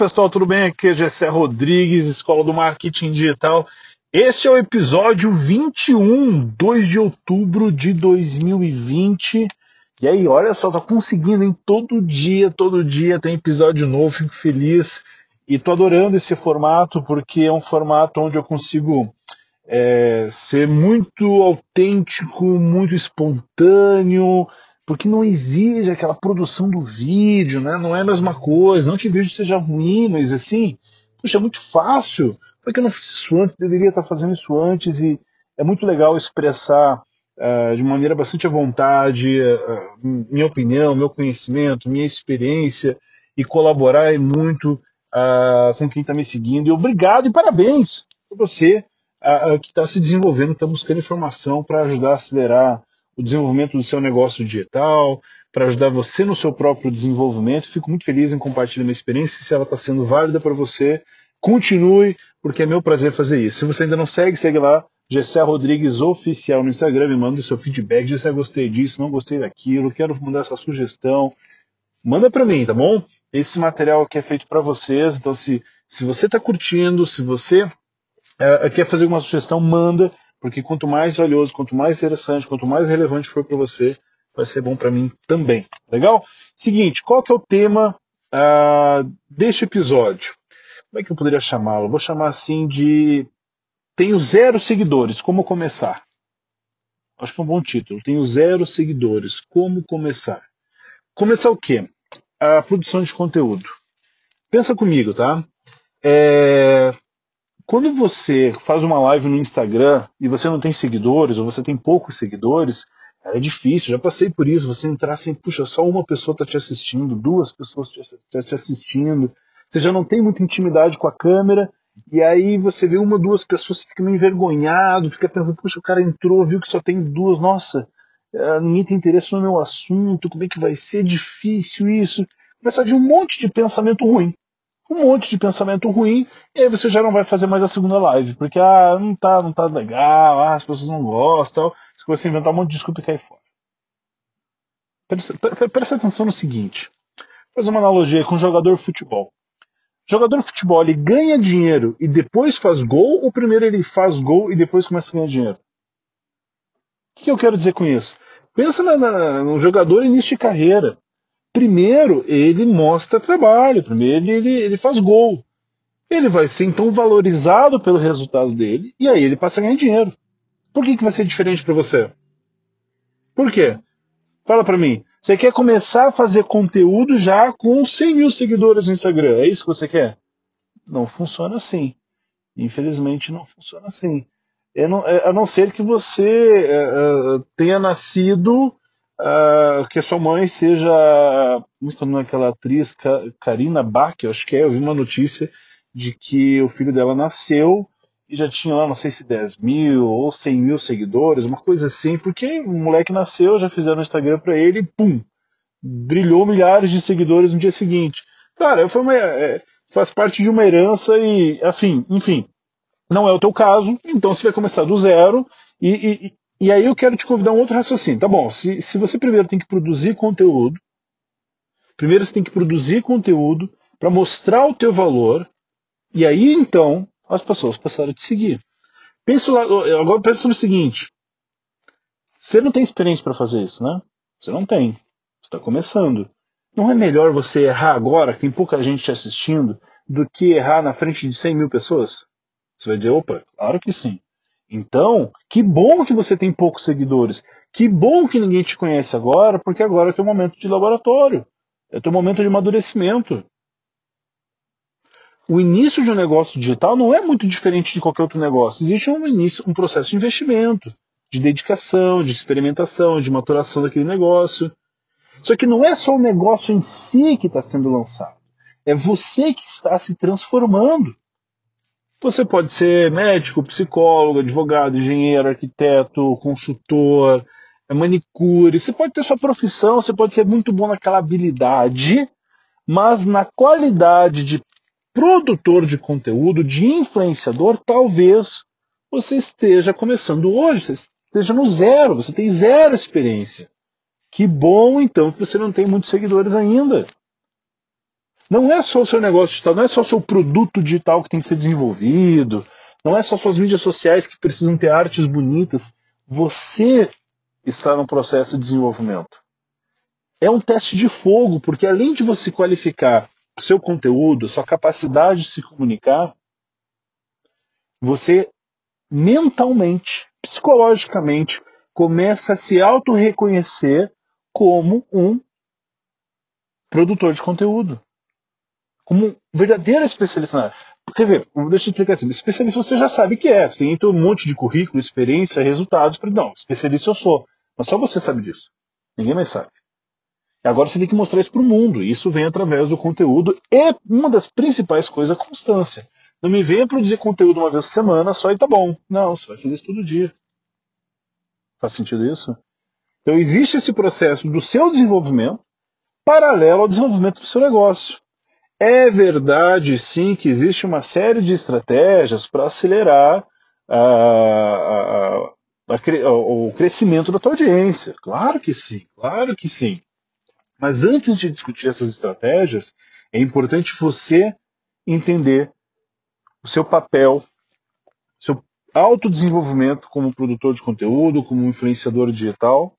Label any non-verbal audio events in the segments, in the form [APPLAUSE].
pessoal, tudo bem? Aqui é Gessé Rodrigues, Escola do Marketing Digital. Este é o episódio 21, 2 de outubro de 2020. E aí, olha só, tá conseguindo, hein? Todo dia, todo dia tem episódio novo, fico feliz. E tô adorando esse formato, porque é um formato onde eu consigo é, ser muito autêntico, muito espontâneo, porque não exige aquela produção do vídeo, né? Não é a mesma coisa. Não que o vídeo seja ruim, mas assim, puxa, é muito fácil. Por que eu não fiz isso antes? Deveria estar fazendo isso antes e é muito legal expressar uh, de maneira bastante à vontade uh, minha opinião, meu conhecimento, minha experiência e colaborar muito uh, com quem está me seguindo. E obrigado e parabéns para você que está se desenvolvendo, está buscando informação para ajudar a acelerar o desenvolvimento do seu negócio digital, para ajudar você no seu próprio desenvolvimento. Fico muito feliz em compartilhar minha experiência. Se ela está sendo válida para você, continue, porque é meu prazer fazer isso. Se você ainda não segue, segue lá. Gessé Rodrigues Oficial no Instagram, me manda o seu feedback. Gessé, gostei disso, não gostei daquilo, quero mandar essa sugestão. Manda para mim, tá bom? Esse material aqui é feito para vocês, então se, se você está curtindo, se você é, quer fazer uma sugestão, manda porque quanto mais valioso, quanto mais interessante, quanto mais relevante for para você, vai ser bom para mim também. Legal? Seguinte, qual que é o tema uh, deste episódio? Como é que eu poderia chamá-lo? Vou chamar assim de Tenho zero seguidores, como começar? Acho que é um bom título. Tenho zero seguidores, como começar? Começar o quê? A produção de conteúdo. Pensa comigo, tá? É, quando você faz uma live no Instagram e você não tem seguidores, ou você tem poucos seguidores, é difícil, já passei por isso, você entrar assim, puxa, só uma pessoa está te assistindo, duas pessoas estão te, te assistindo, você já não tem muita intimidade com a câmera, e aí você vê uma, duas pessoas, fica meio envergonhado, fica pensando, puxa, o cara entrou, viu que só tem duas, nossa, é, ninguém tem interesse no meu assunto, como é que vai ser difícil isso? Começa a vir um monte de pensamento ruim um monte de pensamento ruim, e aí você já não vai fazer mais a segunda live, porque ah, não tá, não tá legal, ah, as pessoas não gostam, você começa a inventar um monte de desculpa e cai fora. Presta, presta atenção no seguinte. Fazer uma analogia com jogador de futebol. Jogador de futebol ele ganha dinheiro e depois faz gol, ou primeiro ele faz gol e depois começa a ganhar dinheiro? O que eu quero dizer com isso? Pensa na, na, no jogador início de carreira primeiro ele mostra trabalho, primeiro ele, ele faz gol. Ele vai ser então valorizado pelo resultado dele e aí ele passa a ganhar dinheiro. Por que, que vai ser diferente para você? Por quê? Fala para mim. Você quer começar a fazer conteúdo já com 100 mil seguidores no Instagram? É isso que você quer? Não funciona assim. Infelizmente não funciona assim. A não ser que você é, é, tenha nascido uh, que a sua mãe seja. Como é que é aquela atriz? Karina Bach, eu acho que é. Eu vi uma notícia de que o filho dela nasceu e já tinha lá, não sei se 10 mil ou 100 mil seguidores, uma coisa assim, porque o moleque nasceu, já fizeram no Instagram para ele e pum! Brilhou milhares de seguidores no dia seguinte. Cara, foi uma, é, faz parte de uma herança e, enfim, enfim, não é o teu caso, então você vai começar do zero e, e, e aí eu quero te convidar um outro raciocínio. Tá bom, se, se você primeiro tem que produzir conteúdo, primeiro você tem que produzir conteúdo para mostrar o teu valor, e aí então as pessoas passaram a te seguir. Penso lá, agora pensa no seguinte: você não tem experiência para fazer isso, né? Você não tem. Você está começando. Não é melhor você errar agora, que tem pouca gente te assistindo, do que errar na frente de 100 mil pessoas? Você vai dizer, opa, claro que sim. Então, que bom que você tem poucos seguidores. Que bom que ninguém te conhece agora, porque agora é teu momento de laboratório. É teu momento de amadurecimento. O início de um negócio digital não é muito diferente de qualquer outro negócio. Existe um início, um processo de investimento, de dedicação, de experimentação, de maturação daquele negócio. Só que não é só o negócio em si que está sendo lançado. É você que está se transformando. Você pode ser médico, psicólogo, advogado, engenheiro, arquiteto, consultor, é manicure. Você pode ter sua profissão, você pode ser muito bom naquela habilidade, mas na qualidade de produtor de conteúdo, de influenciador, talvez você esteja começando hoje, você esteja no zero, você tem zero experiência. Que bom então que você não tem muitos seguidores ainda. Não é só o seu negócio digital, não é só o seu produto digital que tem que ser desenvolvido, não é só suas mídias sociais que precisam ter artes bonitas. Você está no processo de desenvolvimento. É um teste de fogo, porque além de você qualificar o seu conteúdo, sua capacidade de se comunicar, você mentalmente, psicologicamente, começa a se auto-reconhecer como um produtor de conteúdo. Como um verdadeiro especialista na área. Quer dizer, deixa eu explicar assim, especialista você já sabe que é. Tem um monte de currículo, experiência, resultados. Não, especialista eu sou. Mas só você sabe disso. Ninguém mais sabe. E agora você tem que mostrar isso para o mundo. E isso vem através do conteúdo. E uma das principais coisas é a constância. Não me venha produzir conteúdo uma vez por semana só e tá bom. Não, você vai fazer isso todo dia. Faz sentido isso? Então existe esse processo do seu desenvolvimento paralelo ao desenvolvimento do seu negócio. É verdade, sim, que existe uma série de estratégias para acelerar a, a, a, o crescimento da tua audiência. Claro que sim, claro que sim. Mas antes de discutir essas estratégias, é importante você entender o seu papel, seu autodesenvolvimento como produtor de conteúdo, como influenciador digital,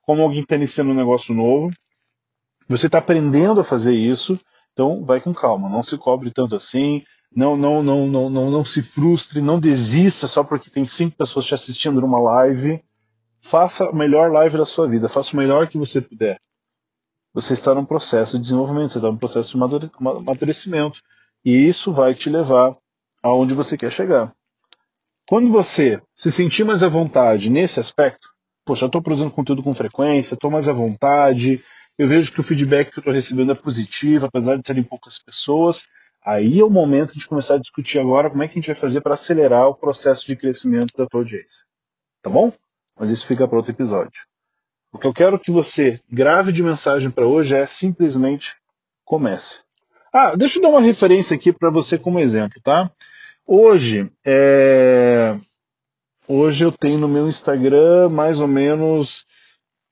como alguém que está iniciando um negócio novo. Você está aprendendo a fazer isso, então vai com calma, não se cobre tanto assim, não, não, não, não, não, não se frustre, não desista só porque tem cinco pessoas te assistindo numa live. Faça a melhor live da sua vida, faça o melhor que você puder. Você está num processo de desenvolvimento, você está num processo de amadurecimento. E isso vai te levar aonde você quer chegar. Quando você se sentir mais à vontade nesse aspecto, poxa, eu estou produzindo conteúdo com frequência, estou mais à vontade, eu vejo que o feedback que eu estou recebendo é positivo, apesar de serem poucas pessoas, aí é o momento de começar a discutir agora como é que a gente vai fazer para acelerar o processo de crescimento da tua audiência. Tá bom? Mas isso fica para outro episódio. O que eu quero que você grave de mensagem para hoje é simplesmente comece. Ah, deixa eu dar uma referência aqui para você como exemplo, tá? Hoje, é... hoje eu tenho no meu Instagram mais ou menos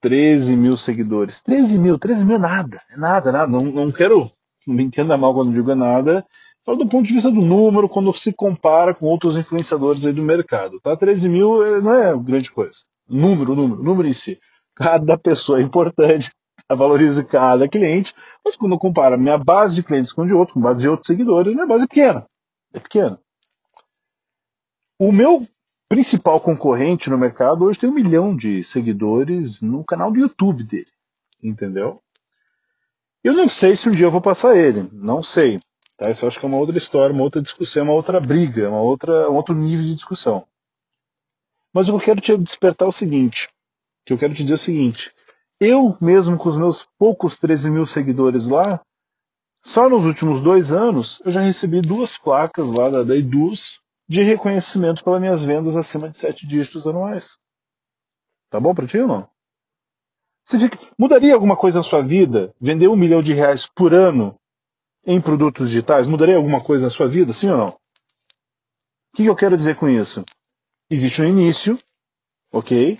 13 mil seguidores. 13 mil, 13 mil é nada, é nada, nada. Não, não quero, não me entenda mal quando digo é nada. Falo do ponto de vista do número, quando se compara com outros influenciadores aí do mercado, tá? 13 mil é, não é grande coisa. Número, número, número em si. Cada pessoa é importante, [LAUGHS] valorizo cada cliente, mas quando eu comparo minha base de clientes com de outro, com base de outros seguidores, minha base é pequena. É pequena. O meu principal concorrente no mercado hoje tem um milhão de seguidores no canal do YouTube dele. Entendeu? Eu não sei se um dia eu vou passar ele. Não sei. Tá? Isso eu acho que é uma outra história, uma outra discussão, uma outra briga, uma outra, um outro nível de discussão. Mas eu quero te despertar é o seguinte. Que eu quero te dizer é o seguinte. Eu mesmo com os meus poucos 13 mil seguidores lá, só nos últimos dois anos eu já recebi duas placas lá da, da Eduz de reconhecimento pelas minhas vendas acima de sete dígitos anuais. Tá bom para ti ou não? Fica... Mudaria alguma coisa na sua vida vender um milhão de reais por ano em produtos digitais? Mudaria alguma coisa na sua vida, sim ou não? O que eu quero dizer com isso? Existe um início, ok?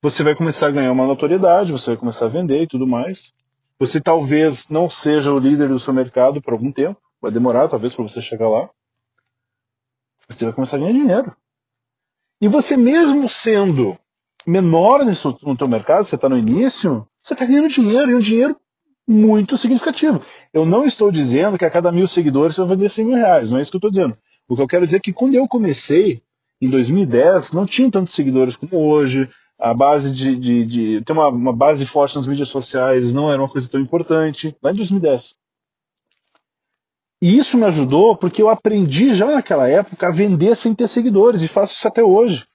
Você vai começar a ganhar uma notoriedade, você vai começar a vender e tudo mais. Você talvez não seja o líder do seu mercado por algum tempo, vai demorar talvez para você chegar lá. Você vai começar a ganhar dinheiro. E você mesmo sendo menor nisso, no teu mercado, você está no início, você está ganhando dinheiro, e um dinheiro muito significativo. Eu não estou dizendo que a cada mil seguidores você vai vender 100 mil reais, não é isso que eu estou dizendo. O que eu quero dizer é que quando eu comecei, em 2010, não tinha tantos seguidores como hoje, a base de, de, de ter uma, uma, base forte nas mídias sociais não era uma coisa tão importante, lá em 2010. E isso me ajudou porque eu aprendi já naquela época a vender sem ter seguidores e faço isso até hoje.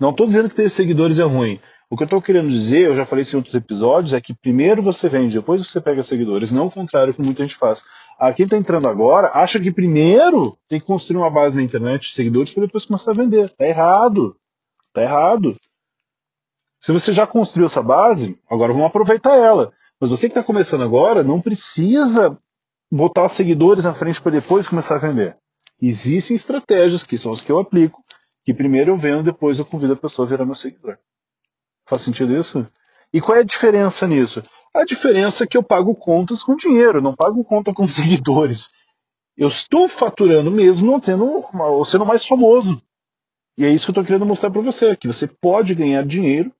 Não estou dizendo que ter seguidores é ruim. O que eu estou querendo dizer, eu já falei isso em outros episódios, é que primeiro você vende, depois você pega seguidores, não o contrário que muita gente faz. Ah, quem está entrando agora acha que primeiro tem que construir uma base na internet de seguidores para depois começar a vender. Tá errado. Tá errado. Se você já construiu essa base, agora vamos aproveitar ela. Mas você que está começando agora, não precisa botar seguidores na frente para depois começar a vender. Existem estratégias, que são as que eu aplico, que primeiro eu vendo, depois eu convido a pessoa a virar meu seguidor. Faz sentido isso? E qual é a diferença nisso? A diferença é que eu pago contas com dinheiro, não pago conta com [LAUGHS] seguidores. Eu estou faturando mesmo tendo, sendo mais famoso. E é isso que eu estou querendo mostrar para você, que você pode ganhar dinheiro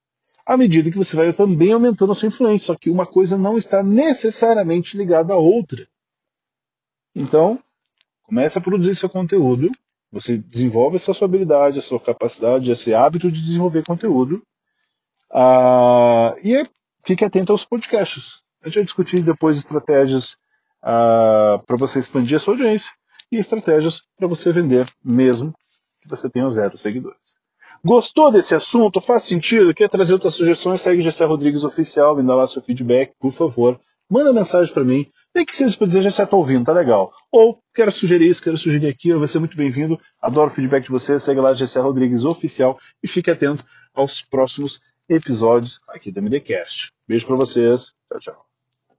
à medida que você vai também aumentando a sua influência. Só que uma coisa não está necessariamente ligada à outra. Então, comece a produzir seu conteúdo, você desenvolve essa sua habilidade, a sua capacidade, esse hábito de desenvolver conteúdo. Uh, e fique atento aos podcasts. A gente vai discutir depois estratégias uh, para você expandir a sua audiência e estratégias para você vender mesmo que você tenha zero seguidores. Gostou desse assunto? Faz sentido? Quer trazer outras sugestões? Segue Gessé Rodrigues Oficial, me dá lá seu feedback, por favor. Manda mensagem para mim. Nem que seja para dizer, já está ouvindo, tá legal. Ou, quero sugerir isso, quero sugerir aquilo, vai ser muito bem-vindo. Adoro o feedback de você. Segue lá Gessé Rodrigues Oficial e fique atento aos próximos episódios aqui do MDCast. Beijo para vocês. Tchau, tchau.